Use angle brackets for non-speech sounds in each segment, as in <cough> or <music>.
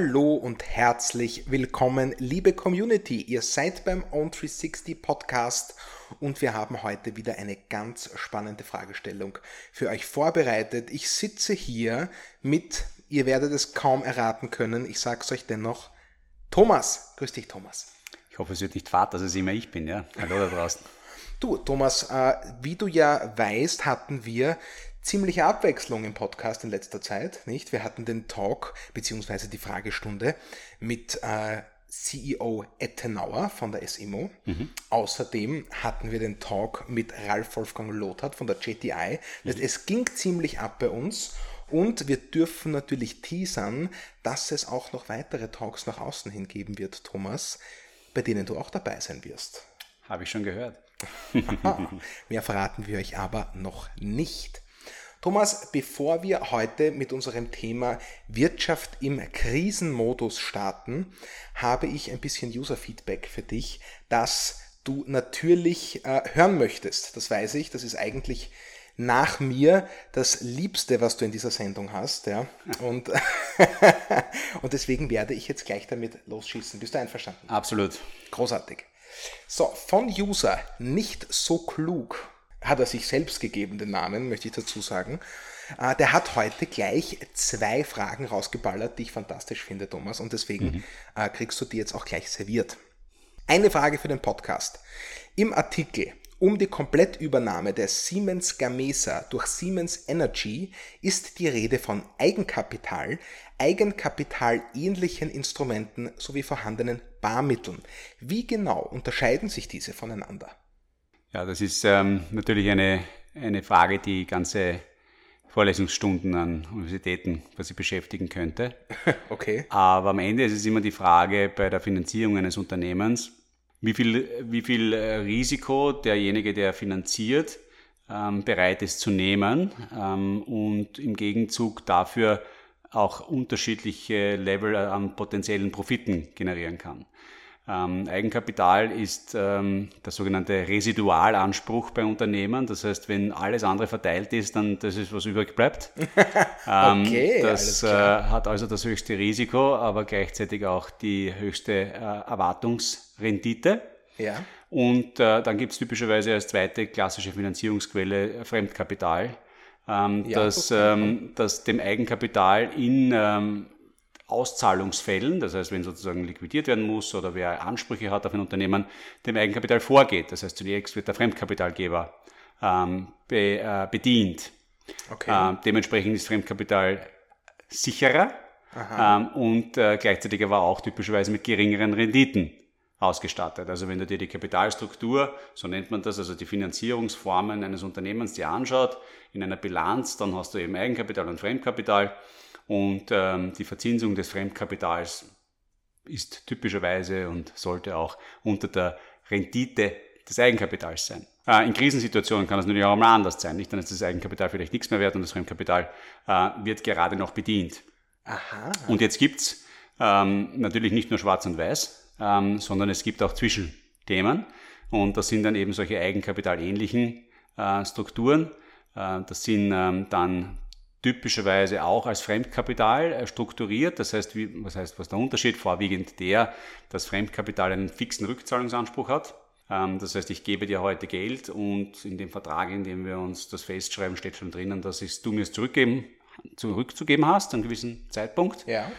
Hallo und herzlich willkommen, liebe Community. Ihr seid beim On360 Podcast und wir haben heute wieder eine ganz spannende Fragestellung für euch vorbereitet. Ich sitze hier mit, ihr werdet es kaum erraten können, ich sag's euch dennoch, Thomas. Grüß dich, Thomas. Ich hoffe, es wird nicht fad, dass es immer ich bin, ja. Hallo da draußen. Du, Thomas, äh, wie du ja weißt, hatten wir ziemliche Abwechslung im Podcast in letzter Zeit, nicht? Wir hatten den Talk beziehungsweise die Fragestunde mit äh, CEO Ettenauer von der SIMO. Mhm. Außerdem hatten wir den Talk mit Ralf Wolfgang Lothar von der JTI. Mhm. Es ging ziemlich ab bei uns und wir dürfen natürlich teasern, dass es auch noch weitere Talks nach außen hin geben wird, Thomas, bei denen du auch dabei sein wirst. Habe ich schon gehört. <laughs> Mehr verraten wir euch aber noch nicht. Thomas, bevor wir heute mit unserem Thema Wirtschaft im Krisenmodus starten, habe ich ein bisschen User-Feedback für dich, das du natürlich äh, hören möchtest. Das weiß ich, das ist eigentlich nach mir das Liebste, was du in dieser Sendung hast. Ja? Und, <laughs> und deswegen werde ich jetzt gleich damit losschießen. Bist du einverstanden? Absolut. Großartig. So, von User nicht so klug hat er sich selbst gegeben, den Namen, möchte ich dazu sagen. Äh, der hat heute gleich zwei Fragen rausgeballert, die ich fantastisch finde, Thomas, und deswegen mhm. Äh, kriegst du die jetzt auch gleich serviert. Eine Frage für den Podcast. Im Artikel um die Komplettübernahme der Siemens Gamesa durch Siemens Energy ist die Rede von Eigenkapital, Eigenkapital-ähnlichen Instrumenten sowie vorhandenen Barmitteln. Wie genau unterscheiden sich diese voneinander? Ja, das ist ähm, natürlich eine, eine Frage, die ganze Vorlesungsstunden an Universitäten quasi beschäftigen könnte. <laughs> Okay. Aber am Ende ist es immer die Frage bei der Finanzierung eines Unternehmens, wie viel, wie viel äh, Risiko derjenige, der finanziert, ähm, bereit ist zu nehmen ähm, und im Gegenzug dafür auch unterschiedliche Level an potenziellen Profiten generieren kann. Ähm, Eigenkapital ist ähm, der sogenannte Residualanspruch bei Unternehmen. Das heißt, wenn alles andere verteilt ist, dann das ist, was übrig bleibt. <laughs> ähm, okay, das äh, hat also das höchste Risiko, aber gleichzeitig auch die höchste äh, Erwartungsrendite. Ja. Und äh, dann gibt es typischerweise als zweite klassische Finanzierungsquelle Fremdkapital, ähm, ja, das, ähm, das dem Eigenkapital in ähm, Auszahlungsfällen, das heißt, wenn sozusagen liquidiert werden muss oder wer Ansprüche hat auf ein Unternehmen, dem Eigenkapital vorgeht. Das heißt, zunächst wird der Fremdkapitalgeber ähm, be, äh, bedient. Okay. Ähm, dementsprechend ist Fremdkapital sicherer ähm, und äh, gleichzeitig aber auch typischerweise mit geringeren Renditen ausgestattet. Also wenn du dir die Kapitalstruktur, so nennt man das, also die Finanzierungsformen eines Unternehmens dir anschaut, in einer Bilanz, dann hast du eben Eigenkapital und Fremdkapital und ähm, die Verzinsung des Fremdkapitals ist typischerweise und sollte auch unter der Rendite des Eigenkapitals sein. Äh, in Krisensituationen kann das natürlich auch mal anders sein. Nicht? Dann ist das Eigenkapital vielleicht nichts mehr wert und das Fremdkapital äh, wird gerade noch bedient. Aha. Und jetzt gibt's ähm, natürlich nicht nur schwarz und weiß, ähm, sondern es gibt auch Zwischenthemen. Und das sind dann eben solche eigenkapitalähnlichen äh, Strukturen. Äh, das sind ähm, dann typischerweise auch als Fremdkapital äh, strukturiert. Das heißt, wie, was heißt, was ist der Unterschied? Vorwiegend der, dass Fremdkapital einen fixen Rückzahlungsanspruch hat. Ähm, das heißt, ich gebe dir heute Geld und in dem Vertrag, in dem wir uns das festschreiben, steht schon drinnen, dass es, du mir es zurückgeben, zurückzugeben hast, an einem gewissen Zeitpunkt. Ja.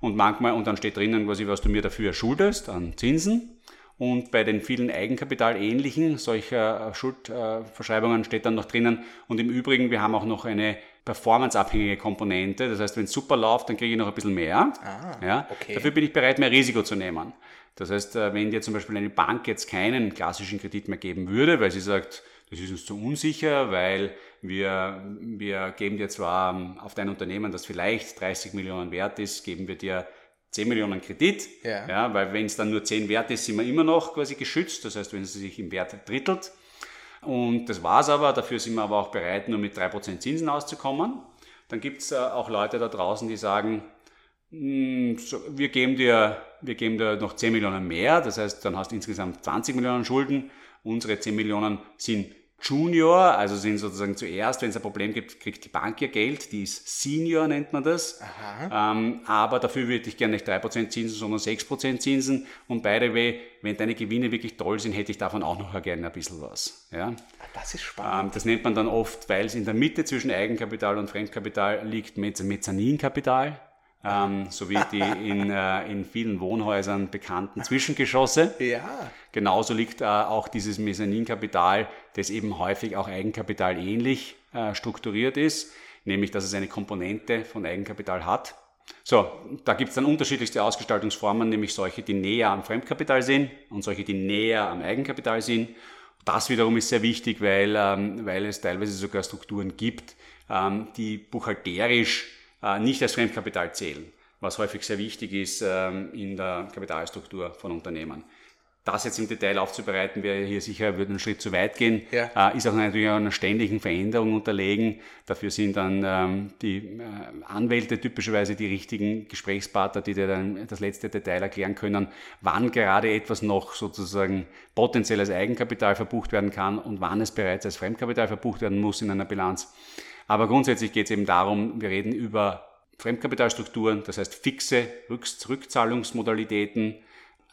Und manchmal, und dann steht drinnen quasi, was du mir dafür schuldest an Zinsen. Und bei den vielen Eigenkapitalähnlichen solcher äh, Schuldverschreibungen steht dann noch drinnen. Und im Übrigen, wir haben auch noch eine performanceabhängige Komponente. Das heißt, wenn es super läuft, dann kriege ich noch ein bisschen mehr. Ah, ja? Okay. Dafür bin ich bereit, mehr Risiko zu nehmen. Das heißt, äh, wenn dir zum Beispiel eine Bank jetzt keinen klassischen Kredit mehr geben würde, weil sie sagt, das ist uns zu unsicher, weil wir, wir geben dir zwar ähm, auf dein Unternehmen, das vielleicht 30 Millionen wert ist, geben wir dir 10 Millionen Kredit, ja. ja weil wenn es dann nur 10 wert ist, sind wir immer noch quasi geschützt. Das heißt, wenn es sich im Wert drittelt. Und das war's aber, dafür sind wir aber auch bereit, nur mit 3% Zinsen auszukommen. Dann gibt's äh, auch Leute da draußen, die sagen, hm, wir geben, dir, wir geben dir noch 10 Millionen mehr, das heißt, dann hast du insgesamt 20 Millionen Schulden. Unsere 10 Millionen sind Junior, also sind sozusagen zuerst, wenn es ein Problem gibt, kriegt die Bank ihr Geld, die ist Senior, nennt man das. Ähm, aber dafür würde ich gerne nicht 3% Zinsen, sondern 6% Zinsen. Und by the way, wenn deine Gewinne wirklich toll sind, hätte ich davon auch noch gerne ein bisschen was. Ja? Ah, das ist spannend. Ähm, das nennt man dann oft, weil es in der Mitte zwischen Eigenkapital und Fremdkapital liegt, Mezzaninkapital ähm, <laughs> sowie die in, äh, in vielen Wohnhäusern bekannten Zwischengeschosse. Ja. Genauso liegt äh, auch dieses Mezzaninkapital, das eben häufig auch Eigenkapital ähnlich äh, strukturiert ist, nämlich dass es eine Komponente von Eigenkapital hat. So, da gibt es dann unterschiedlichste Ausgestaltungsformen, nämlich solche, die näher am Fremdkapital sind und solche, die näher am Eigenkapital sind. Das wiederum ist sehr wichtig, weil, ähm, weil es teilweise sogar Strukturen gibt, ähm, die buchhalterisch äh, nicht als Fremdkapital zählen, was häufig sehr wichtig ist ähm, in der Kapitalstruktur von Unternehmen. Das jetzt im Detail aufzubereiten, wäre hier sicher, würde einen Schritt zu weit gehen, ja. Äh, ist auch natürlich einer ständigen Veränderung unterlegen. Dafür sind dann ähm, die äh, Anwälte typischerweise die richtigen Gesprächspartner, die dir dann das letzte Detail erklären können, wann gerade etwas noch sozusagen potenziell als Eigenkapital verbucht werden kann und wann es bereits als Fremdkapital verbucht werden muss in einer Bilanz. Aber grundsätzlich geht es eben darum, wir reden über Fremdkapitalstrukturen, das heißt fixe Rückzahlungsmodalitäten,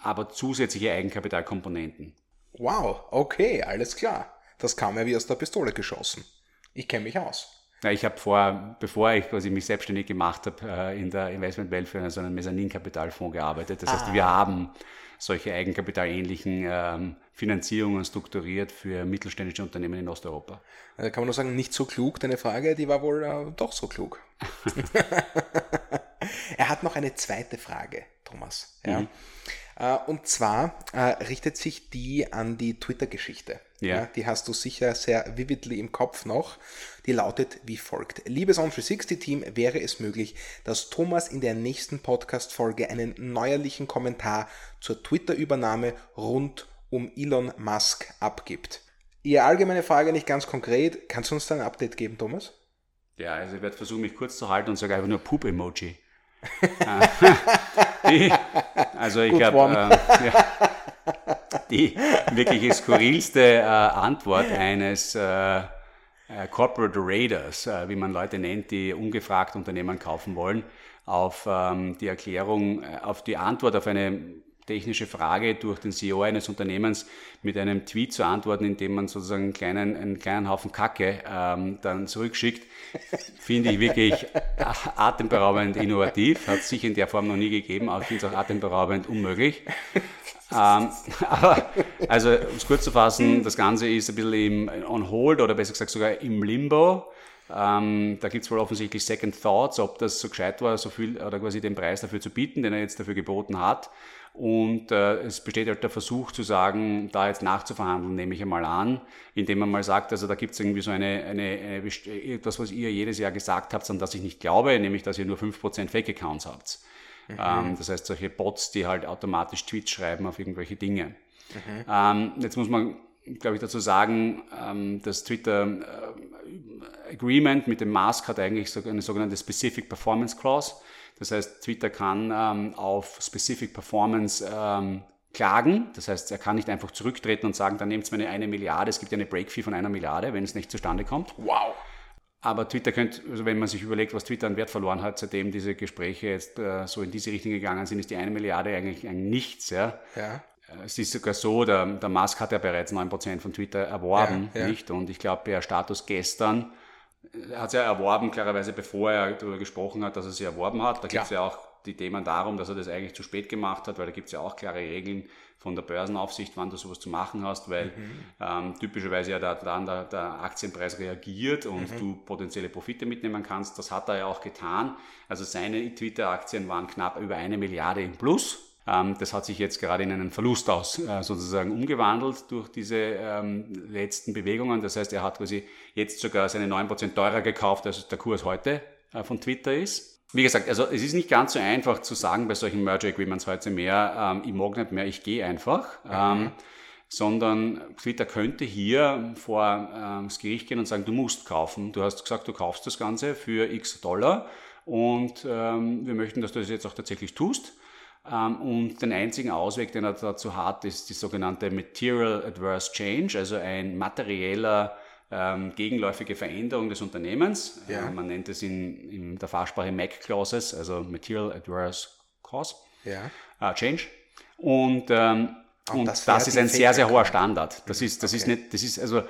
aber zusätzliche Eigenkapitalkomponenten. Wow, okay, alles klar. Das kam ja wie aus der Pistole geschossen. Ich kenne mich aus. Ja, ich habe vor, bevor ich quasi mich selbstständig gemacht habe, äh, in der Investmentwelt für so einen Mezzaninkapitalfonds gearbeitet. Das heißt, ah. wir haben solche eigenkapitalähnlichen ähm, Finanzierungen strukturiert für mittelständische Unternehmen in Osteuropa. Da kann man nur sagen, nicht so klug, deine Frage, die war wohl äh, doch so klug. <laughs> <laughs> er hat noch eine zweite Frage, Thomas. Ja. Mhm. Äh, und zwar äh, richtet sich die an die Twitter-Geschichte. Ja. ja. Die hast du sicher sehr vividly im Kopf noch. Die lautet wie folgt. Liebes On360-Team, wäre es möglich, dass Thomas in der nächsten Podcast-Folge einen neuerlichen Kommentar zur Twitter-Übernahme rund um Elon Musk abgibt? Ihre allgemeine Frage nicht ganz konkret. Kannst du uns da ein Update geben, Thomas? Ja, also ich werde versuchen, mich kurz zu halten und sage einfach nur <laughs> Poop-Emoji. also ich habe äh, ja, die wirklich skurrilste äh, Antwort eines äh, äh, Corporate Raiders, äh, wie man Leute nennt, die ungefragt Unternehmen kaufen wollen, auf ähm, die Erklärung, äh, auf die Antwort auf eine technische Frage durch den CEO eines Unternehmens mit einem Tweet zu antworten, indem man sozusagen einen kleinen, einen kleinen Haufen Kacke ähm, dann zurückschickt, finde ich wirklich <laughs> atemberaubend innovativ. Hat es sich in der Form noch nie gegeben, aber ich finde es auch atemberaubend unmöglich. ähm, <laughs> aber, also, um es kurz zu fassen, das Ganze ist ein bisschen im on hold oder besser gesagt sogar im Limbo. Ähm, da gibt es wohl offensichtlich Second Thoughts, ob das so gescheit war, so viel oder quasi den Preis dafür zu bieten, den er jetzt dafür geboten hat. Und äh, es besteht halt der Versuch zu sagen, da jetzt nachzuverhandeln, nehme ich einmal an, indem man mal sagt, also da gibt es irgendwie so eine, eine, eine, das, was ihr jedes Jahr gesagt habt, an das ich nicht glaube, nämlich, dass ihr nur 5% Fake-Accounts habt. Mhm. Ähm, das heißt, solche Bots, die halt automatisch Tweets schreiben auf irgendwelche Dinge. Mhm. Ähm, jetzt muss man, glaube ich, dazu sagen, ähm, das Twitter äh, Agreement mit dem Mask hat eigentlich so eine sogenannte Specific Performance Clause. Das heißt, Twitter kann ähm, auf Specific Performance ähm, klagen. Das heißt, er kann nicht einfach zurücktreten und sagen, dann nehmt mir eine, eine Milliarde, es gibt ja eine Break-Fee von einer Milliarde, wenn es nicht zustande kommt. Wow! Aber Twitter könnte, also wenn man sich überlegt, was Twitter an Wert verloren hat, seitdem diese Gespräche jetzt äh, so in diese Richtung gegangen sind, ist die eine Milliarde eigentlich ein Nichts. Ja? ja. Äh, es ist sogar so, der, der Musk hat ja bereits 9% von Twitter erworben, ja, ja. nicht? Und ich glaube, der Status gestern er hat sie ja erworben, klarerweise, bevor er darüber gesprochen hat, dass er sie erworben hat. Da gibt es ja auch die Themen darum, dass er das eigentlich zu spät gemacht hat, weil da gibt es ja auch klare Regeln von der Börsenaufsicht, wann du sowas zu machen hast, weil mhm. ähm, typischerweise ja da, dann der, der, Aktienpreis reagiert und mhm. du potenzielle Profite mitnehmen kannst. Das hat er ja auch getan. Also seine Twitter-Aktien waren knapp über eine Milliarde im Plus. Ähm, das hat sich jetzt gerade in einen Verlust aus äh, sozusagen umgewandelt durch diese ähm, letzten Bewegungen. Das heißt, er hat quasi jetzt sogar seine 9% teurer gekauft, als der Kurs heute äh, von Twitter ist. Wie gesagt, also es ist nicht ganz so einfach zu sagen bei solchen Merger Agreements heute mehr, ähm, ich mag nicht mehr, ich gehe einfach. Mhm. Sondern Twitter könnte hier vor das Gericht gehen und sagen, du musst kaufen. Du hast gesagt, du kaufst das Ganze für x Dollar und wir möchten, dass du das jetzt auch tatsächlich tust. Ähm, und den einzigen Ausweg, den er dazu hat, ist die sogenannte Material Adverse Change, also ein materieller ähm, gegenläufige Veränderung des Unternehmens. Ja. Äh, man nennt es in, in der Fachsprache MAC Clauses, also Material Adverse Cause ja. äh, Change. Und, ähm, und das, das ist ein sehr, sehr hoher Standard. Das ist, das okay. ist nicht, das ist also, äh,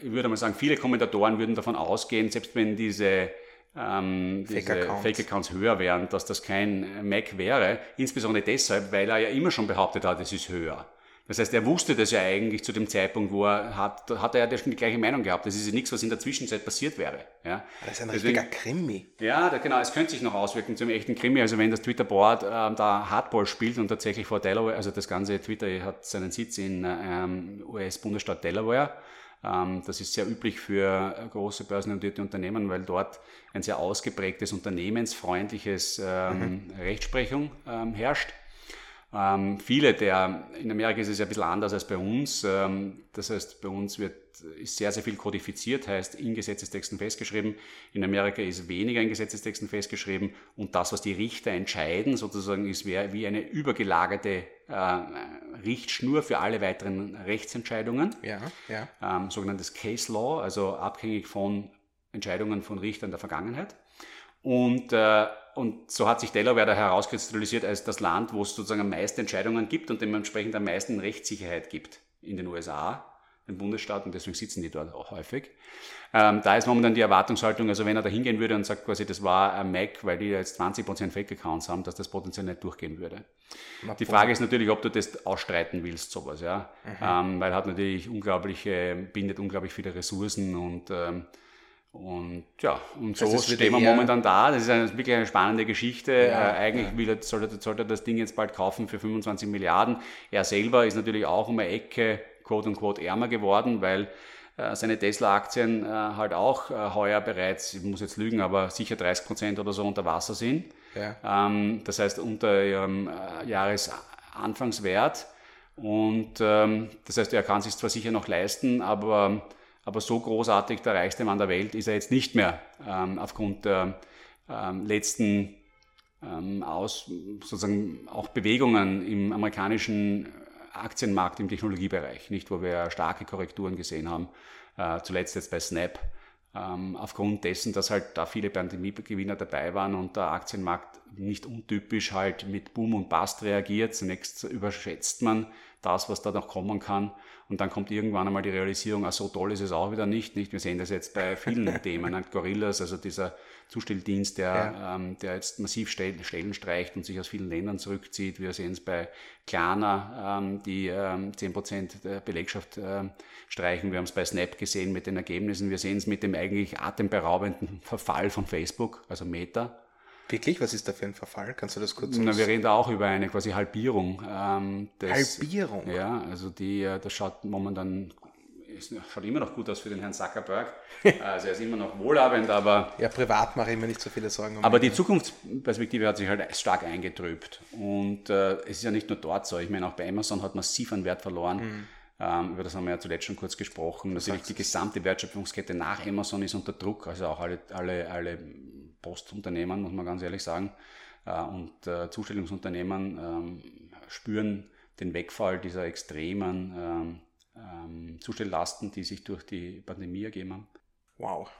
ich würde mal sagen, viele Kommentatoren würden davon ausgehen, selbst wenn diese ähm, Fake-Accounts Fake höher wären, dass das kein Mac wäre. Insbesondere deshalb, weil er ja immer schon behauptet hat, es ist höher. Das heißt, er wusste das ja eigentlich zu dem Zeitpunkt, wo er hat, hat er ja schon die gleiche Meinung gehabt. Das ist ja nichts, was in der Zwischenzeit passiert wäre. Ja. Das ist ein Deswegen, richtiger Krimi. Ja, da, genau, es könnte sich noch auswirken zum echten Krimi. Also wenn das Twitter-Board äh, da Hardball spielt und tatsächlich vor Delaware, also das ganze Twitter hat seinen Sitz in ähm, US-Bundesstaat Delaware. Ähm, das ist sehr üblich für große börsennotierte Unternehmen, weil dort ein sehr ausgeprägtes unternehmensfreundliches ähm, mhm. Rechtsprechung ähm, herrscht. Ähm, viele der, in Amerika ist es ja ein bisschen anders als bei uns. Ähm, das heißt, bei uns wird, ist sehr, sehr viel kodifiziert, heißt in Gesetzestexten festgeschrieben. In Amerika ist weniger in Gesetzestexten festgeschrieben. Und das, was die Richter entscheiden, sozusagen, ist wie eine übergelagerte äh, Richtschnur für alle weiteren Rechtsentscheidungen. Ja, ja. Ähm, sogenanntes Case Law, also abhängig von Entscheidungen von Richtern der Vergangenheit. Und, äh, und so hat sich Delaware da herauskristallisiert als das Land, wo es sozusagen am meisten Entscheidungen gibt und dementsprechend am meisten Rechtssicherheit gibt in den USA, den Bundesstaaten, deswegen sitzen die dort auch häufig. Ähm, da ist momentan die Erwartungshaltung, also wenn er da hingehen würde und sagt quasi, das war ein Mac, weil die jetzt 20% Fake-Accounts haben, dass das potenziell nicht durchgehen würde. Na, die Frage ist natürlich, ob du das ausstreiten willst, sowas, ja. Mhm. Ähm, weil hat natürlich unglaubliche, bindet unglaublich viele Ressourcen und ähm, und ja, und so also stehen wir momentan da. Das ist eine, wirklich eine spannende Geschichte. Ja, äh, eigentlich ja. will sollte, sollte er das Ding jetzt bald kaufen für 25 Milliarden. Er selber ist natürlich auch um eine Ecke quote unquote ärmer geworden, weil äh, seine Tesla-Aktien äh, halt auch äh, heuer bereits, ich muss jetzt lügen, aber sicher 30 Prozent oder so unter Wasser sind. Ja. Ähm, das heißt unter ihrem äh, Jahresanfangswert. Und ähm, das heißt, er kann sich zwar sicher noch leisten, aber aber so großartig der reichste Mann der Welt ist er jetzt nicht mehr ähm, aufgrund der ähm, letzten ähm, aus, sozusagen auch Bewegungen im amerikanischen Aktienmarkt im Technologiebereich, nicht wo wir starke Korrekturen gesehen haben, äh, zuletzt jetzt bei Snap, ähm, aufgrund dessen, dass halt da viele Pandemiegewinner dabei waren und der Aktienmarkt nicht untypisch halt mit Boom und Bust reagiert. Zunächst überschätzt man das, was da noch kommen kann. Und dann kommt irgendwann einmal die Realisierung, ah, so toll ist es auch wieder nicht. nicht? Wir sehen das jetzt bei vielen <laughs> Themen. Gorillas, also dieser Zustelldienst, der, ja. ähm, der jetzt massiv Stellen, Stellen streicht und sich aus vielen Ländern zurückzieht. Wir sehen es bei Klarna, ähm, die ähm, 10% der Belegschaft ähm, streichen. Wir haben es bei Snap gesehen mit den Ergebnissen. Wir sehen es mit dem eigentlich atemberaubenden <laughs> Verfall von Facebook, also Meta. Wirklich? Was ist da für ein Verfall? Kannst du das kurz? Na, wir reden da auch über eine quasi Halbierung. Ähm, des, Halbierung? Ja, also die, äh, das schaut momentan, ist, schaut immer noch gut aus für den Herrn Zuckerberg. <laughs> also er ist immer noch wohlhabend, aber... Ja, privat mache ich mir nicht so viele Sorgen. Um aber die Zukunftsperspektive hat sich halt stark eingetrübt. Und äh, es ist ja nicht nur dort so. Ich meine, auch bei Amazon hat massiv an Wert verloren. Mhm. Ähm, über das haben wir ja zuletzt schon kurz gesprochen. Natürlich die gesamte Wertschöpfungskette nach Amazon ist unter Druck, also auch alle, alle, alle Postunternehmen, muss man ganz ehrlich sagen, äh, und äh, Zustellungsunternehmen ähm, spüren den Wegfall dieser extremen ähm, ähm, Zustelllasten, die sich durch die Pandemie ergeben haben. Wow.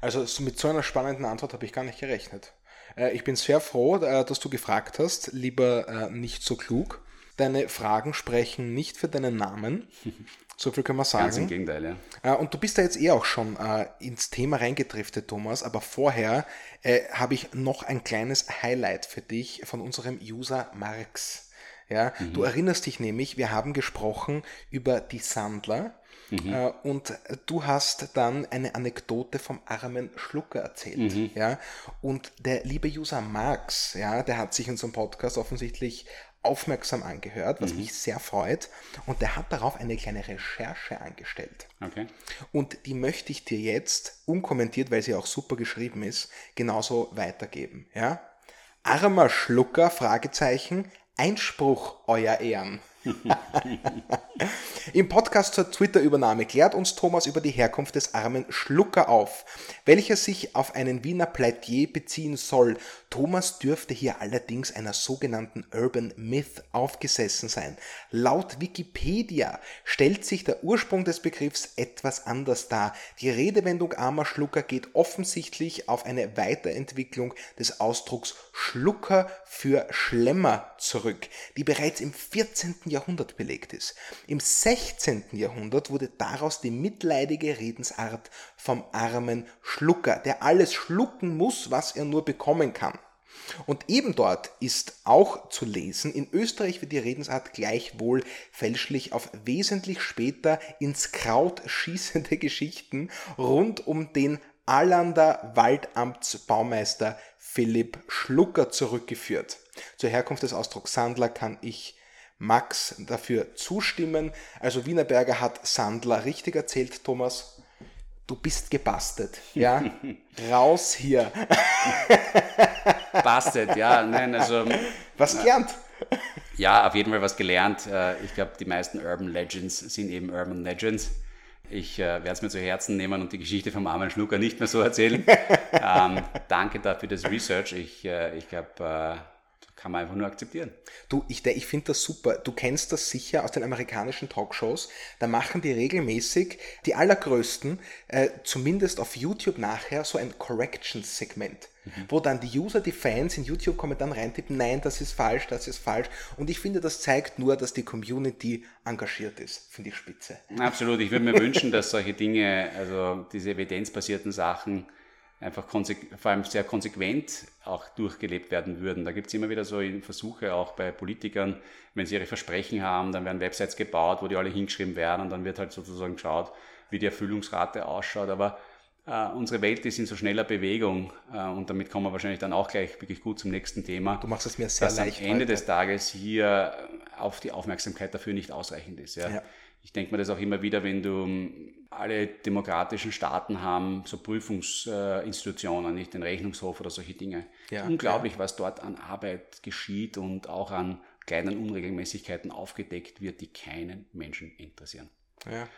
Also mit so einer spannenden Antwort habe ich gar nicht gerechnet. Äh, ich bin sehr froh, dass du gefragt hast, lieber nicht so klug. Deine Fragen sprechen nicht für deinen Namen. <laughs> So viel können wir sagen. Ganz im Gegenteil, ja. Äh, und du bist da jetzt eh auch schon äh, ins Thema reingedriftet, Thomas, aber vorher äh, habe ich noch ein kleines Highlight für dich von unserem User Marx. Ja, mhm. Du erinnerst dich nämlich, wir haben gesprochen über die Sandler. Mhm. Äh, und du hast dann eine Anekdote vom armen Schlucker erzählt. Mhm. Ja? Und der liebe User Marx, ja, der hat sich unseren Podcast offensichtlich aufmerksam angehört, was mhm. mich sehr freut. Und der hat darauf eine kleine Recherche angestellt. Okay. Und die möchte ich dir jetzt unkommentiert, weil sie auch super geschrieben ist, genauso weitergeben. Ja? Armer Schlucker, Fragezeichen, Einspruch, euer Ehren. <laughs> Im Podcast zur Twitter-Übernahme klärt uns Thomas über die Herkunft des armen Schlucker auf, welcher sich auf einen Wiener Plätier beziehen soll. Thomas dürfte hier allerdings einer sogenannten Urban Myth aufgesessen sein. Laut Wikipedia stellt sich der Ursprung des Begriffs etwas anders dar. Die Redewendung armer Schlucker geht offensichtlich auf eine Weiterentwicklung des Ausdrucks Schlucker für Schlemmer zurück, die bereits im 14. Jahrhundert belegt ist. Im 16. Jahrhundert wurde daraus die mitleidige Redensart vom armen Schlucker, der alles schlucken muss, was er nur bekommen kann. Und eben dort ist auch zu lesen, in Österreich wird die Redensart gleichwohl fälschlich auf wesentlich später ins Kraut schießende <laughs> Geschichten rund um den Allander Waldamtsbaumeister Philipp Schlucker zurückgeführt. Zur Herkunft des Ausdrucks Sandler kann ich Max dafür zustimmen. Also Wienerberger hat Sandler richtig erzählt, Thomas du bist gebastelt. Ja, <laughs> raus hier. <laughs> Bastet, ja, nein, also. Was gelernt? Ja, auf jeden Fall was gelernt. Äh, ich glaube, die meisten Urban Legends sind eben Urban Legends. Ich äh, werde es mir zu Herzen nehmen und die Geschichte vom armen Schnucker nicht mehr so erzählen. <laughs> ähm, danke dafür das Research. Ich, äh, ich glaube, äh, kann man einfach nur akzeptieren. Du, ich, ich finde das super. Du kennst das sicher aus den amerikanischen Talkshows. Da machen die regelmäßig, die allergrößten, äh, zumindest auf YouTube nachher, so ein Corrections-Segment. Mhm. Wo dann die User, die Fans in YouTube-Kommentaren reintippen, nein, das ist falsch, das ist falsch. Und ich finde, das zeigt nur, dass die Community engagiert ist. Finde ich spitze. Absolut. Ich würde mir wünschen, dass solche Dinge, also diese evidenzbasierten Sachen, einfach vor allem sehr konsequent auch durchgelebt werden würden. Da gibt es immer wieder so Versuche auch bei Politikern, wenn sie ihre Versprechen haben, dann werden Websites gebaut, wo die alle hingeschrieben werden und dann wird halt sozusagen geschaut, wie die Erfüllungsrate ausschaut. Aber äh, unsere Welt ist in so schneller Bewegung äh, und damit kommen wir wahrscheinlich dann auch gleich wirklich gut zum nächsten Thema. Du machst es mir sehr dass leicht. Am Ende heute. des Tages hier auf die Aufmerksamkeit dafür nicht ausreichend ist. Ja. ja. Ich denke mir das auch immer wieder, wenn du ähm, alle demokratischen Staaten haben so Prüfungsinstitutionen, nicht den Rechnungshof oder solche Dinge. Ja, Unglaublich, ja. was dort an Arbeit geschieht und auch an kleinen Unregelmäßigkeiten aufgedeckt wird, die keinen Menschen interessieren. Ja.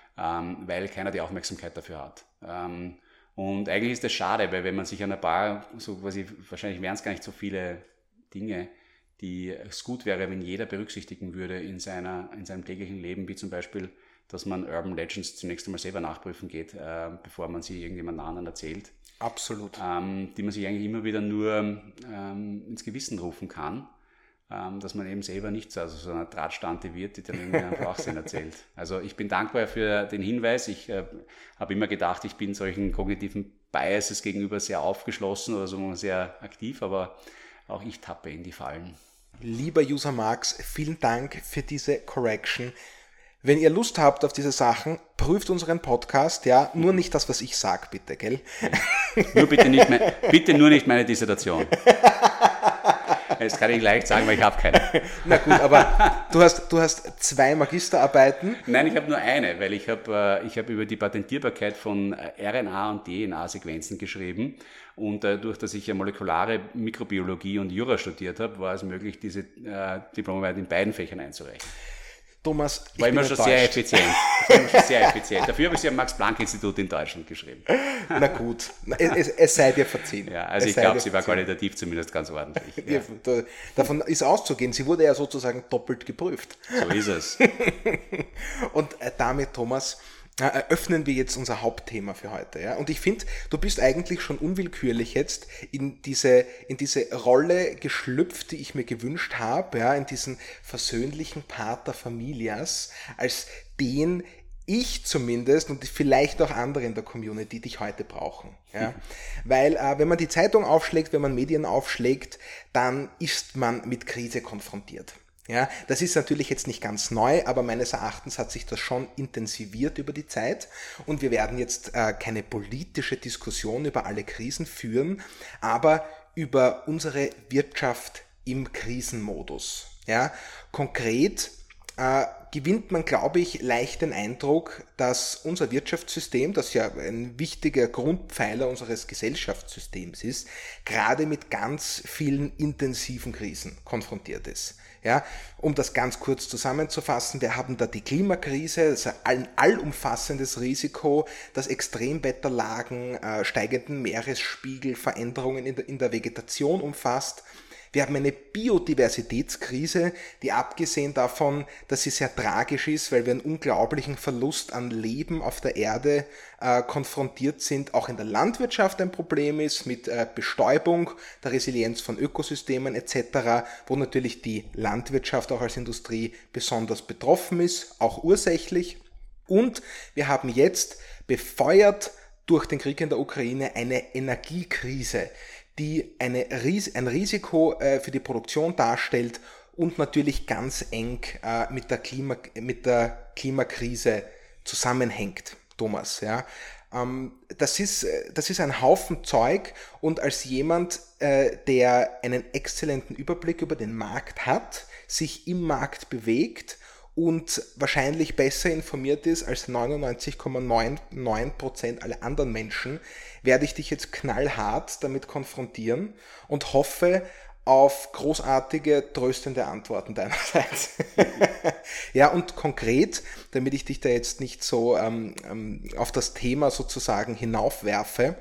Ähm, weil keiner die Aufmerksamkeit dafür hat. Ähm, und eigentlich ist das schade, weil wenn man sich an ein paar, so quasi, wahrscheinlich wären es gar nicht so viele Dinge, die es gut wäre, wenn jeder berücksichtigen würde in, seiner, in seinem täglichen Leben, wie zum Beispiel, dass man Urban Legends zunächst einmal selber nachprüfen geht, äh, bevor man sie irgendjemand anderen erzählt. Absolut. Ähm, die man sich eigentlich immer wieder nur ähm, ins Gewissen rufen kann, dass man eben selber nicht so, also so eine Drahtstante wird, die dann irgendwie einen Schwachsinn erzählt. Also ich bin dankbar für den Hinweis. Ich äh, habe immer gedacht, ich bin solchen kognitiven Biases gegenüber sehr aufgeschlossen oder so sehr aktiv, aber auch ich tappe in die Fallen. Lieber User Max, vielen Dank für diese Correction. Wenn ihr Lust habt auf diese Sachen, prüft unseren Podcast, ja, nur nicht das, was ich sage, bitte, gell? Nur bitte nicht, mein, bitte nur nicht meine Dissertation. <laughs> Das kann ich leicht sagen, weil ich habe keine. <laughs> Na gut, aber du hast, du hast zwei Magisterarbeiten. Nein, ich habe nur eine, weil ich habe äh, ich hab über die Patentierbarkeit von RNA und DNA-Sequenzen geschrieben. Und äh, durch dass ich ja molekulare Mikrobiologie und Jura studiert habe, war es möglich, diese äh, Diplomarbeit in beiden Fächern einzureichen. Thomas, ich war immer schon sehr effizient. schon sehr effizient. Dafür habe ich sie am Max-Planck-Institut in Deutschland geschrieben. <laughs> Na gut, es, es sei dir verziehen. Ja, also es ich glaube, sie war qualitativ zumindest ganz ordentlich. Ja. Davon ist auszugehen, sie wurde ja sozusagen doppelt geprüft. So ist es. <laughs> Und äh, damit, Thomas, eröffnen wir jetzt unser Hauptthema für heute. Ja? Und ich finde, du bist eigentlich schon unwillkürlich jetzt in diese, in diese Rolle geschlüpft, die ich mir gewünscht habe, ja? in diesen versöhnlichen Pater Familias, als den ich zumindest und vielleicht auch andere in der Community dich heute brauchen. Ja? <laughs> Weil äh, wenn man die Zeitung aufschlägt, wenn man Medien aufschlägt, dann ist man mit Krise konfrontiert. Ja, das ist natürlich jetzt nicht ganz neu, aber meines Erachtens hat sich das schon intensiviert über die Zeit und wir werden jetzt äh, keine politische Diskussion über alle Krisen führen, aber über unsere Wirtschaft im Krisenmodus. Ja, konkret äh, gewinnt man, glaube ich, leicht den Eindruck, dass unser Wirtschaftssystem, das ja ein wichtiger Grundpfeiler unseres Gesellschaftssystems ist, gerade mit ganz vielen intensiven Krisen konfrontiert ist. Ja, um das ganz kurz zusammenzufassen, wir haben da die Klimakrise, ist ein allumfassendes Risiko, das Extremwetterlagen, äh, steigenden Meeresspiegel, Veränderungen in der, in der Vegetation umfasst. Wir haben eine Biodiversitätskrise, die abgesehen davon, dass sie sehr tragisch ist, weil wir einen unglaublichen Verlust an Leben auf der Erde äh, konfrontiert sind, auch in der Landwirtschaft ein Problem ist mit äh, Bestäubung, der Resilienz von Ökosystemen etc., wo natürlich die Landwirtschaft auch als Industrie besonders betroffen ist, auch ursächlich. Und wir haben jetzt befeuert durch den Krieg in der Ukraine eine Energiekrise die eine, ein Risiko äh, für die Produktion darstellt und natürlich ganz eng äh, mit, der Klima, mit der Klimakrise zusammenhängt, Thomas. Ja. Ähm, das, ist, das ist ein Haufen Zeug und als jemand, äh, der einen exzellenten Überblick über den Markt hat, sich im Markt bewegt und wahrscheinlich besser informiert ist als 99,99% aller anderen Menschen, werde ich dich jetzt knallhart damit konfrontieren und hoffe auf großartige, tröstende Antworten deinerseits. <laughs> ja, und konkret, damit ich dich da jetzt nicht so ähm, ähm, auf das Thema sozusagen hinaufwerfe,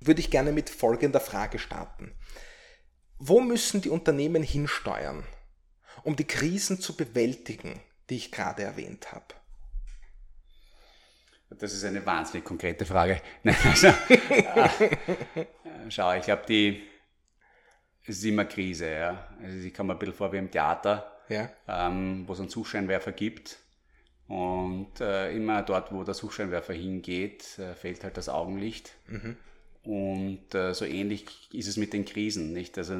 würde ich gerne mit folgender Frage starten. Wo müssen die Unternehmen hinsteuern, um die Krisen zu bewältigen, die ich gerade erwähnt habe? Das ist eine wahnsinnig konkrete Frage. <laughs> Nein, also, äh, schau, ich glaube, die es ist immer Krise. Ja. Also ich komme mir ein bisschen vor wie im Theater, ja. ähm, wo es einen Suchscheinwerfer gibt. Und äh, immer dort, wo der Suchscheinwerfer hingeht, äh, fehlt halt das Augenlicht. Mhm. Und äh, so ähnlich ist es mit den Krisen. Nicht? Also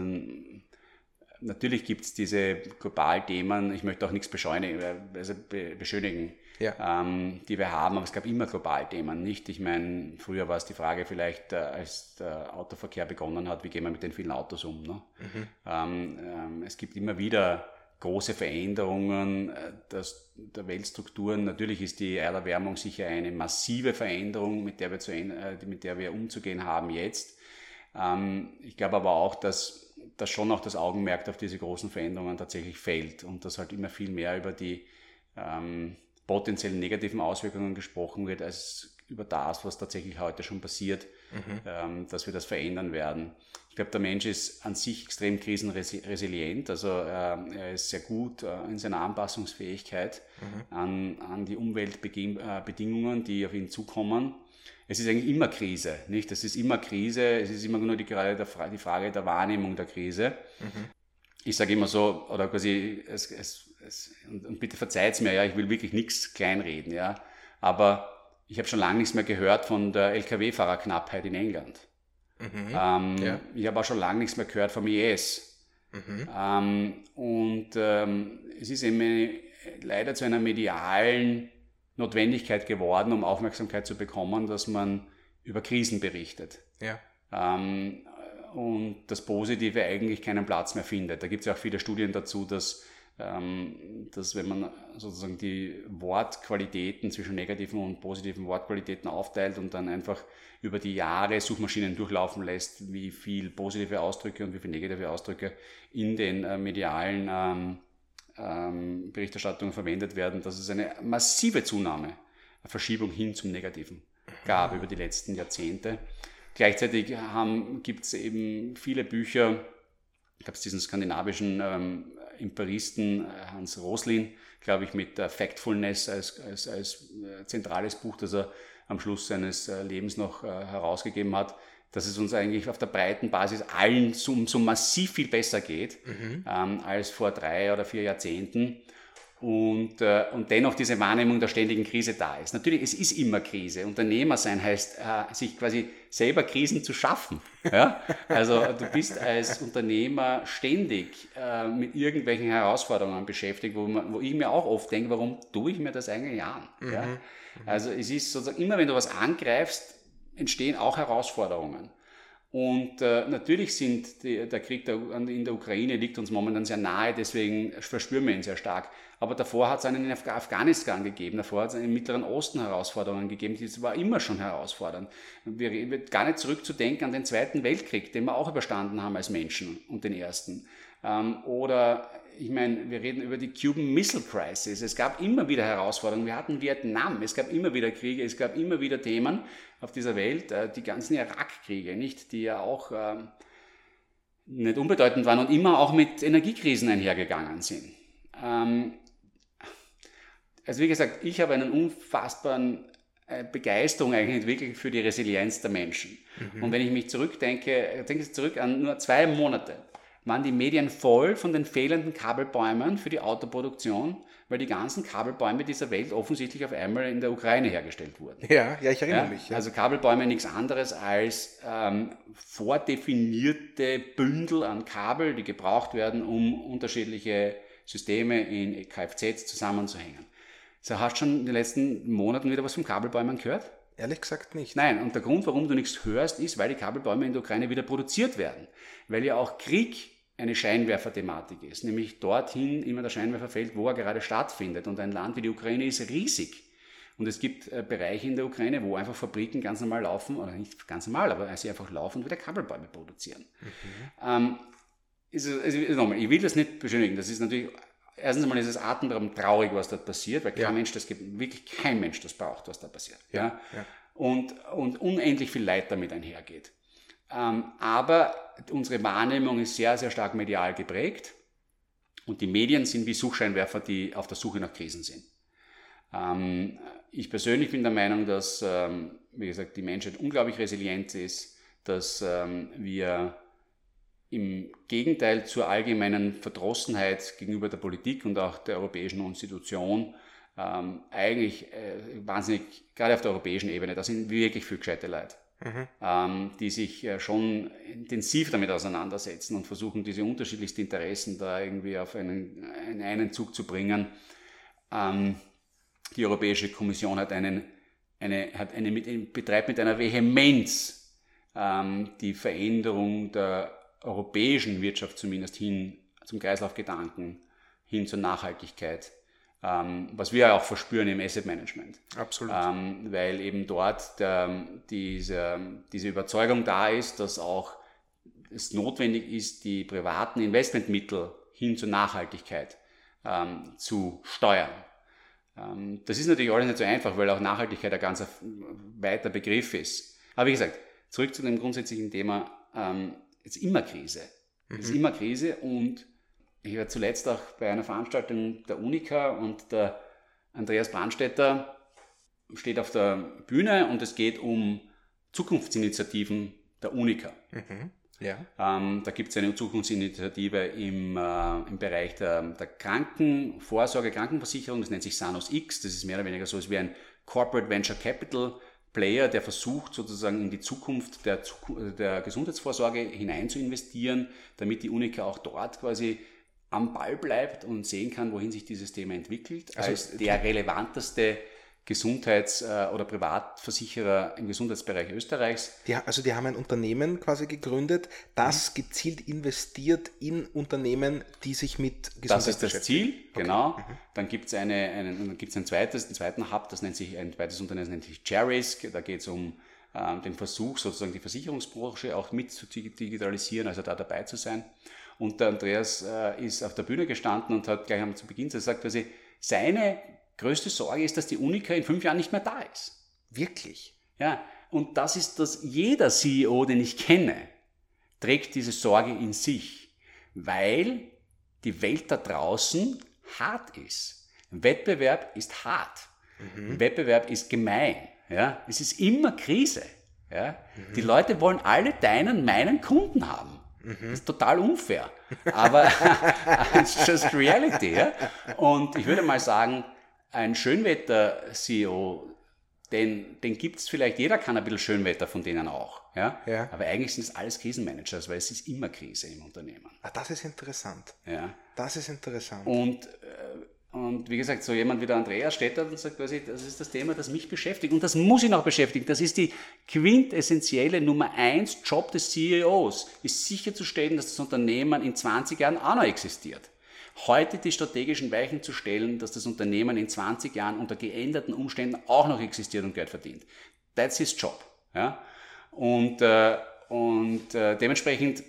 natürlich gibt es diese Globalthemen, ich möchte auch nichts beschleunigen, also beschönigen, ja. ähm, die wir haben, aber es gab immer Globalthemen, nicht? Ich meine, früher war es die Frage vielleicht, äh, als der Autoverkehr begonnen hat, wie gehen wir mit den vielen Autos um? Ne? Mhm. Ähm, ähm, es gibt immer wieder große Veränderungen äh, das, der Weltstrukturen. Natürlich ist die Erderwärmung sicher eine massive Veränderung, mit der wir, zu, äh, mit der wir umzugehen haben jetzt. Ähm, ich glaube aber auch, dass dass schon auch das Augenmerk auf diese großen Veränderungen tatsächlich fällt und dass halt immer viel mehr über die ähm, potenziellen negativen Auswirkungen gesprochen wird, als über das, was tatsächlich heute schon passiert, mhm. ähm, dass wir das verändern werden. Ich glaube, der Mensch ist an sich extrem krisenresilient, also äh, er ist sehr gut äh, in seiner Anpassungsfähigkeit mhm. an, an die Umweltbedingungen, äh, die auf ihn zukommen es ist eigentlich immer Krise, nicht? Es ist immer Krise, es ist immer nur die, gerade der, die Frage der Wahrnehmung der Krise. Mhm. Ich sage immer so, oder quasi, es, es, es, und, und bitte verzeiht mir, ja, ich will wirklich nichts kleinreden, ja, aber ich habe schon lange nichts mehr gehört von der Lkw-Fahrerknappheit in England. Mhm. Ähm, ja. Ich habe auch schon lange nichts mehr gehört vom IS. Mhm. Ähm, und ähm, es ist eben leider zu einer medialen Notwendigkeit geworden, um Aufmerksamkeit zu bekommen, dass man über Krisen berichtet. Ja. Ähm, und das Positive eigentlich keinen Platz mehr findet. Da gibt es ja auch viele Studien dazu, dass, ähm, dass wenn man sozusagen die Wortqualitäten zwischen negativen und positiven Wortqualitäten aufteilt und dann einfach über die Jahre Suchmaschinen durchlaufen lässt, wie viel positive Ausdrücke und wie viel negative Ausdrücke in den äh, medialen ähm, ähm, Berichterstattungen verwendet werden, dass es eine massive Zunahme, eine Verschiebung hin zum Negativen gab über die letzten Jahrzehnte. Gleichzeitig gibt es eben viele Bücher, gab es diesen skandinavischen ähm, Imperisten äh, Hans Roslin, glaube ich, mit äh, Factfulness als, als, als äh, zentrales Buch, das er am Schluss seines Lebens noch herausgegeben hat dass es uns eigentlich auf der breiten Basis allen so, so massiv viel besser geht mhm. ähm, als vor drei oder vier Jahrzehnten. Und, äh, und dennoch diese Wahrnehmung der ständigen Krise da ist. Natürlich, es ist immer Krise. Unternehmer sein heißt, äh, sich quasi selber Krisen zu schaffen. Ja? Also du bist als Unternehmer ständig äh, mit irgendwelchen Herausforderungen beschäftigt, wo, man, wo ich mir auch oft denke, warum tue ich mir das eigentlich an? Mhm. Ja? Also es ist sozusagen, immer wenn du was angreifst, entstehen auch Herausforderungen. Und äh, natürlich sind die, der Krieg der, in der Ukraine liegt uns momentan sehr nahe, deswegen verspüren wir ihn sehr stark. Aber davor hat es einen in Afghanistan gegeben, davor hat es einen im Mittleren Osten Herausforderungen gegeben, das war immer schon herausfordernd. Wir, wird gar nicht zurückzudenken an den Zweiten Weltkrieg, den wir auch überstanden haben als Menschen und den ersten. Ähm, oder ich meine, wir reden über die Cuban Missile Crisis. Es gab immer wieder Herausforderungen. Wir hatten Vietnam, es gab immer wieder Kriege, es gab immer wieder Themen auf dieser Welt. Äh, die ganzen Irakkriege, nicht, die ja auch ähm, nicht unbedeutend waren und immer auch mit Energiekrisen einhergegangen sind. Ähm, also wie gesagt, ich habe einen unfassbaren äh, Begeisterung eigentlich entwickelt für die Resilienz der Menschen. Mhm. Und wenn ich mich zurückdenke, denke ich zurück an nur zwei Monate waren die Medien voll von den fehlenden Kabelbäumen für die Autoproduktion, weil die ganzen Kabelbäume dieser Welt offensichtlich auf einmal in der Ukraine hergestellt wurden. Ja, ja, ich erinnere ja, mich. Ja. Also Kabelbäume nichts anderes als ähm, vordefinierte Bündel an Kabel, die gebraucht werden, um unterschiedliche Systeme in Kfz zusammenzuhängen. So hast du schon in den letzten Monaten wieder was von Kabelbäumen gehört? Ehrlich gesagt nicht. Nein, und der Grund, warum du nichts hörst, ist, weil die Kabelbäume in der Ukraine wieder produziert werden. Weil ja auch Krieg eine Scheinwerferthematik ist, nämlich dorthin immer der Scheinwerfer fällt, wo er gerade stattfindet. Und ein Land wie die Ukraine ist riesig. Und es gibt äh, Bereiche in der Ukraine, wo einfach Fabriken ganz normal laufen, oder nicht ganz normal, aber sie einfach laufen und wieder Kabelbäume produzieren. Mhm. Ähm, ist, also, nochmal, ich will das nicht beschönigen. Das ist natürlich, erstens einmal ist es atemberaubend traurig, was dort passiert, weil kein ja. Mensch, das gibt wirklich kein Mensch, das braucht, was da passiert. Ja. ja. Und, und unendlich viel Leid damit einhergeht. Ähm, aber unsere Wahrnehmung ist sehr, sehr stark medial geprägt und die Medien sind wie Suchscheinwerfer, die auf der Suche nach Krisen sind. Ähm, ich persönlich bin der Meinung, dass, ähm, wie gesagt, die Menschheit unglaublich resilient ist, dass wir im Gegenteil zur allgemeinen Verdrossenheit gegenüber der Politik und auch der europäischen Institution eigentlich äh, wahnsinnig, gerade auf der europäischen Ebene, da sind wirklich viel gescheite Leute mhm. ähm, die sich äh, schon intensiv damit auseinandersetzen und versuchen, diese unterschiedlichsten Interessen da irgendwie auf einen, in einen Zug zu bringen. Ähm, die Europäische Kommission hat einen, eine, hat eine, mit, betreibt mit einer Vehemenz ähm, die Veränderung der europäischen Wirtschaft zumindest hin zum Kreislaufgedanken, hin zur Nachhaltigkeit ähm, was wir auch verspüren im Asset Management. Absolut. Ähm, weil eben dort der, diese, diese Überzeugung da ist, dass auch es notwendig ist, die privaten Investmentmittel hin zur Nachhaltigkeit ähm, zu steuern. Ähm, das ist natürlich alles nicht so einfach, weil auch Nachhaltigkeit ein ganz weiter Begriff ist. Aber wie gesagt, zurück zu dem grundsätzlichen Thema, ähm, es ist immer Krise. Es ist mhm. immer Krise und ich war zuletzt auch bei einer Veranstaltung der Unica und der Andreas Brandstätter steht auf der Bühne und es geht um Zukunftsinitiativen der Unica. Mhm. Ja. Ähm, da gibt es eine Zukunftsinitiative im, äh, im Bereich der, der Krankenvorsorge, Krankenversicherung, das nennt sich Sanus X, das ist mehr oder weniger so wie ein Corporate Venture Capital Player, der versucht sozusagen in die Zukunft der, der Gesundheitsvorsorge hinein zu investieren, damit die Unica auch dort quasi am Ball bleibt und sehen kann, wohin sich dieses Thema entwickelt, also als der relevanteste Gesundheits- äh, oder Privatversicherer im Gesundheitsbereich Österreichs. Die, also die haben ein Unternehmen quasi gegründet, das mhm. gezielt investiert in Unternehmen, die sich mit Gesundheit Das ist das Ziel, genau. Okay. Mhm. Dann gibt es eine, einen, gibt's ein zweites, einen zweiten Hub, das nennt sich ein zweites Unternehmen, das nennt sich Cherisk. Da geht es um ähm, den Versuch, sozusagen die Versicherungsbranche auch mit zu digitalisieren, also da dabei zu sein. Und der Andreas äh, ist auf der Bühne gestanden und hat gleich zu Beginn gesagt, quasi, seine größte Sorge ist, dass die Unica in fünf Jahren nicht mehr da ist. Wirklich? Ja. Und das ist das, jeder CEO, den ich kenne, trägt diese Sorge in sich, weil die Welt da draußen hart ist. Wettbewerb ist hart. Mhm. Wettbewerb ist gemein. Ja? Es ist immer Krise. Ja? Mhm. Die Leute wollen alle deinen, meinen Kunden haben. Mhm. Das ist total unfair. Aber <laughs> it's just reality. Ja? Und ich würde mal sagen, ein Schönwetter-CEO, den, den gibt es vielleicht, jeder kann ein bisschen Schönwetter von denen auch. Ja? ja. Aber eigentlich sind es alles Krisenmanagers, weil es ist immer Krise im Unternehmen. Ah, das ist interessant. Ja. Das ist interessant. Und, äh, und wie gesagt, so jemand wie der Andreas steht da und sagt quasi, das ist das Thema, das mich beschäftigt. Und das muss ihn auch beschäftigen. Das ist die quintessentielle Nummer eins Job des CEOs, ist sicherzustellen, dass das Unternehmen in 20 Jahren auch noch existiert. Heute die strategischen Weichen zu stellen, dass das Unternehmen in 20 Jahren unter geänderten Umständen auch noch existiert und Geld verdient. That's his job. Ja? Und, äh, und äh, dementsprechend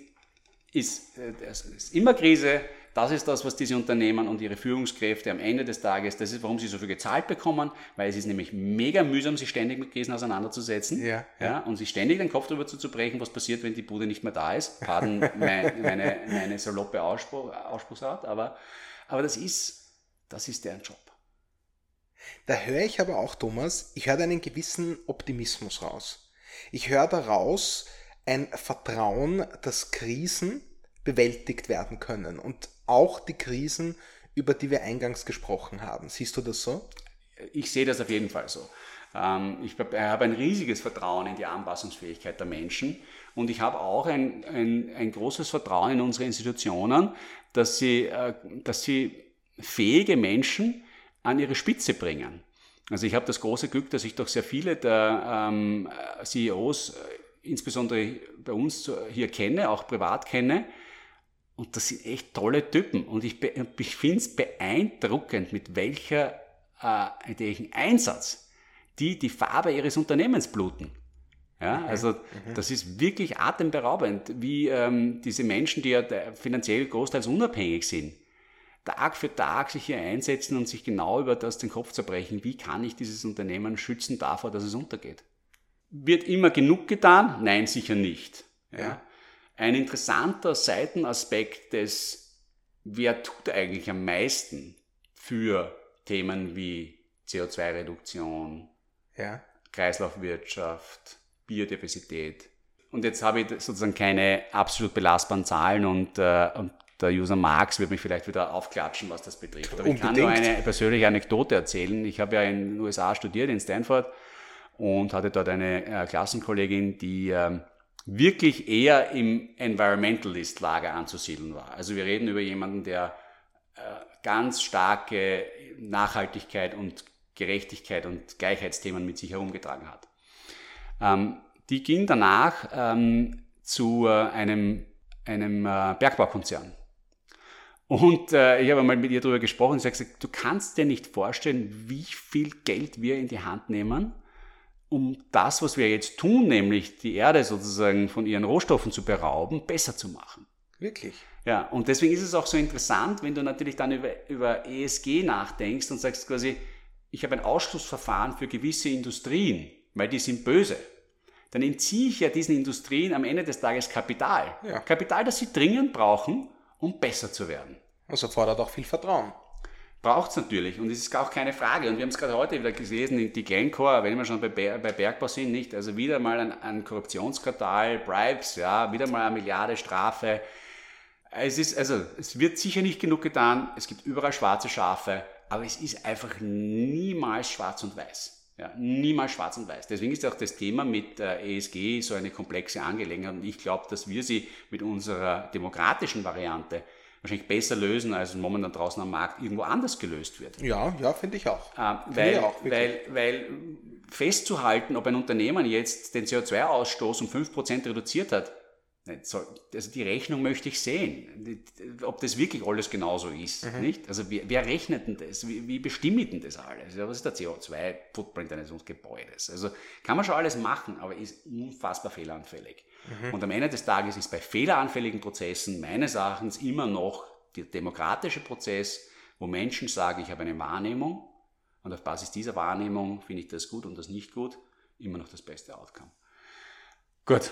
ist, äh, ist immer Krise, das ist das, was diese Unternehmen und ihre Führungskräfte am Ende des Tages, das ist, warum sie so viel gezahlt bekommen, weil es ist nämlich mega mühsam, sich ständig mit Krisen auseinanderzusetzen ja, ja. ja und sich ständig den Kopf darüber zu brechen, was passiert, wenn die Bude nicht mehr da ist. Pardon <laughs> meine, meine, meine saloppe Ausspruch, Ausspruchsart, aber, aber das ist, das ist deren Job. Da höre ich aber auch, Thomas, ich höre einen gewissen Optimismus raus. Ich höre daraus ein Vertrauen, dass Krisen bewältigt werden können. Und auch die Krisen, über die wir eingangs gesprochen haben. Siehst du das so? Ich sehe das auf jeden Fall so. Ähm, ich habe ein riesiges Vertrauen in die Anpassungsfähigkeit der Menschen und ich habe auch ein, ein, ein großes Vertrauen in unsere Institutionen, dass sie, äh, dass sie fähige Menschen an ihre Spitze bringen. Also ich habe das große Glück, dass ich doch sehr viele der ähm, CEOs, äh, insbesondere bei uns hier kenne, auch privat kenne, und das sind echt tolle Typen. Und ich, ich finde es beeindruckend, mit welcher, äh, welchen Einsatz die die Farbe ihres Unternehmens bluten. Ja, also mhm. das ist wirklich atemberaubend, wie ähm, diese Menschen, die ja finanziell großteils unabhängig sind, Tag für Tag sich hier einsetzen und sich genau über das den Kopf zerbrechen, wie kann ich dieses Unternehmen schützen davor, dass es untergeht. Wird immer genug getan? Nein, sicher nicht. Ja. ja. Ein interessanter Seitenaspekt des, wer tut eigentlich am meisten für Themen wie CO2-Reduktion, ja. Kreislaufwirtschaft, Biodiversität. Und jetzt habe ich sozusagen keine absolut belastbaren Zahlen und, äh, und der User Marx wird mich vielleicht wieder aufklatschen, was das betrifft. Aber Unbedingt. ich kann nur eine persönliche Anekdote erzählen. Ich habe ja in den USA studiert, in Stanford, und hatte dort eine äh, Klassenkollegin, die ähm, wirklich eher im Environmentalist-Lager anzusiedeln war. Also wir reden über jemanden, der äh, ganz starke Nachhaltigkeit und Gerechtigkeit und Gleichheitsthemen mit sich herumgetragen hat. Ähm, die ging danach ähm, zu äh, einem, einem äh, Bergbaukonzern. Und äh, ich habe mal mit ihr darüber gesprochen und sie hat gesagt, du kannst dir nicht vorstellen, wie viel Geld wir in die Hand nehmen, um das, was wir jetzt tun, nämlich die Erde sozusagen von ihren Rohstoffen zu berauben, besser zu machen. Wirklich? Ja, und deswegen ist es auch so interessant, wenn du natürlich dann über, über ESG nachdenkst und sagst quasi, ich habe ein Ausschlussverfahren für gewisse Industrien, weil die sind böse. Dann entziehe ich ja diesen Industrien am Ende des Tages Kapital. Ja. Kapital, das sie dringend brauchen, um besser zu werden. Also fordert auch viel Vertrauen braucht es natürlich und es ist auch keine Frage. Und wir haben es gerade heute wieder gelesen, die Glencore, wenn wir schon bei, bei Bergbau sind, nicht, also wieder mal ein, ein Korruptionsskandal, Bribes, ja, wieder mal eine Milliarde Strafe. Es ist, also, es wird sicher nicht genug getan, es gibt überall schwarze Schafe, aber es ist einfach niemals schwarz und weiß. Ja, niemals schwarz und weiß. Deswegen ist auch das Thema mit äh, ESG so eine komplexe Angelegenheit und ich glaube, dass wir sie mit unserer demokratischen Variante wahrscheinlich besser lösen, als momentan draußen am Markt irgendwo anders gelöst wird. Ja, ja, finde ich auch. Äh, weil, ich auch weil, weil festzuhalten, ob ein Unternehmen jetzt den CO2-Ausstoß um 5% reduziert hat, also die Rechnung möchte ich sehen, ob das wirklich alles genauso ist. Mhm. Nicht? Also wer, wer, rechnet denn das? Wie, wie bestimmt denn das alles? Was ist der CO2-Footprint eines Gebäudes? Also kann man schon alles machen, aber ist unfassbar fehleranfällig. Mhm. Und am Ende des Tages ist bei fehleranfälligen Prozessen meines Erachtens immer noch der demokratische Prozess, wo Menschen sagen, ich habe eine Wahrnehmung und auf Basis dieser Wahrnehmung finde ich das gut und das nicht gut, immer noch das beste Outcome. Gut.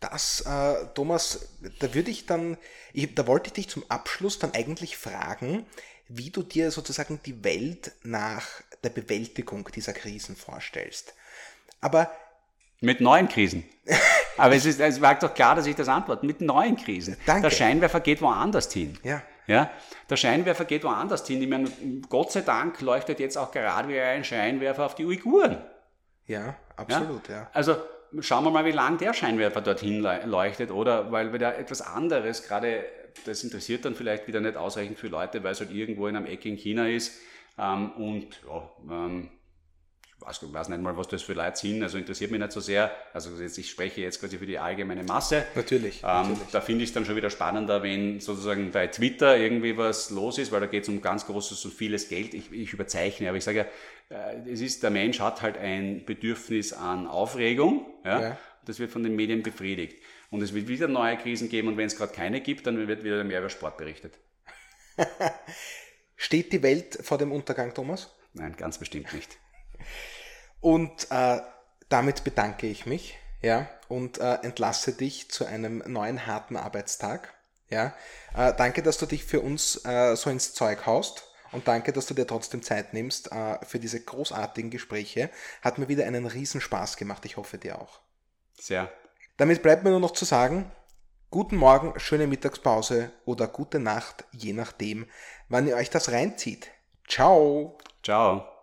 Das, äh, Thomas, da würde ich dann, ich, da wollte ich dich zum Abschluss dann eigentlich fragen, wie du dir sozusagen die Welt nach der Bewältigung dieser Krisen vorstellst. Aber mit neuen Krisen. <laughs> Aber es, ist, es war doch klar, dass ich das antworte. Mit neuen Krisen. Danke. Der Scheinwerfer geht woanders hin. Ja. Ja, der Scheinwerfer geht woanders hin. Ich meine, Gott sei Dank leuchtet jetzt auch gerade wieder ein Scheinwerfer auf die Uiguren. Ja, absolut, ja. ja. Also schauen wir mal, wie lang der Scheinwerfer dorthin leuchtet, oder? Weil wieder etwas anderes gerade das interessiert dann vielleicht wieder nicht ausreichend viele Leute, weil es halt irgendwo in einem Eck in China ist. Ähm, und ja, ähm, weiß, weiß, nicht mal, was das für Leute sind, also interessiert mich nicht so sehr. Also jetzt, ich spreche jetzt quasi für die allgemeine Masse. Natürlich. Ähm, natürlich. Da finde ich es dann schon wieder spannender, wenn sozusagen bei Twitter irgendwie was los ist, weil da geht es um ganz großes und vieles Geld. Ich, ich überzeichne, aber ich sage ja, äh, es ist, der Mensch hat halt ein Bedürfnis an Aufregung. Ja? ja. Das wird von den Medien befriedigt. Und es wird wieder neue Krisen geben und wenn es gerade keine gibt, dann wird wieder mehr über Sport berichtet. <laughs> Steht die Welt vor dem Untergang, Thomas? Nein, ganz bestimmt nicht. Und äh, damit bedanke ich mich, ja, und äh, entlasse dich zu einem neuen harten Arbeitstag. Ja, äh, danke, dass du dich für uns äh, so ins Zeug haust. Und danke, dass du dir trotzdem Zeit nimmst äh, für diese großartigen Gespräche. Hat mir wieder einen Riesenspaß gemacht. Ich hoffe dir auch. Sehr. Damit bleibt mir nur noch zu sagen, guten Morgen, schöne Mittagspause oder gute Nacht, je nachdem, wann ihr euch das reinzieht. Ciao. Ciao.